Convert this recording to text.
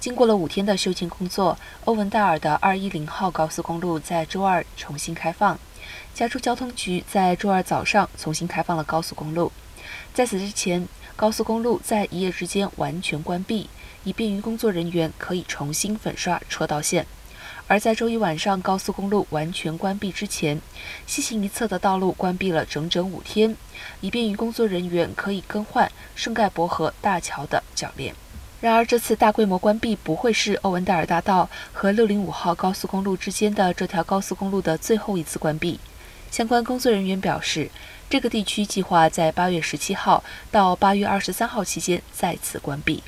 经过了五天的修建工作，欧文戴尔的210号高速公路在周二重新开放。加州交通局在周二早上重新开放了高速公路。在此之前，高速公路在一夜之间完全关闭，以便于工作人员可以重新粉刷车道线。而在周一晚上高速公路完全关闭之前，西行一侧的道路关闭了整整五天，以便于工作人员可以更换圣盖博河大桥的铰链。然而，这次大规模关闭不会是欧文戴尔大道和605号高速公路之间的这条高速公路的最后一次关闭。相关工作人员表示，这个地区计划在8月17号到8月23号期间再次关闭。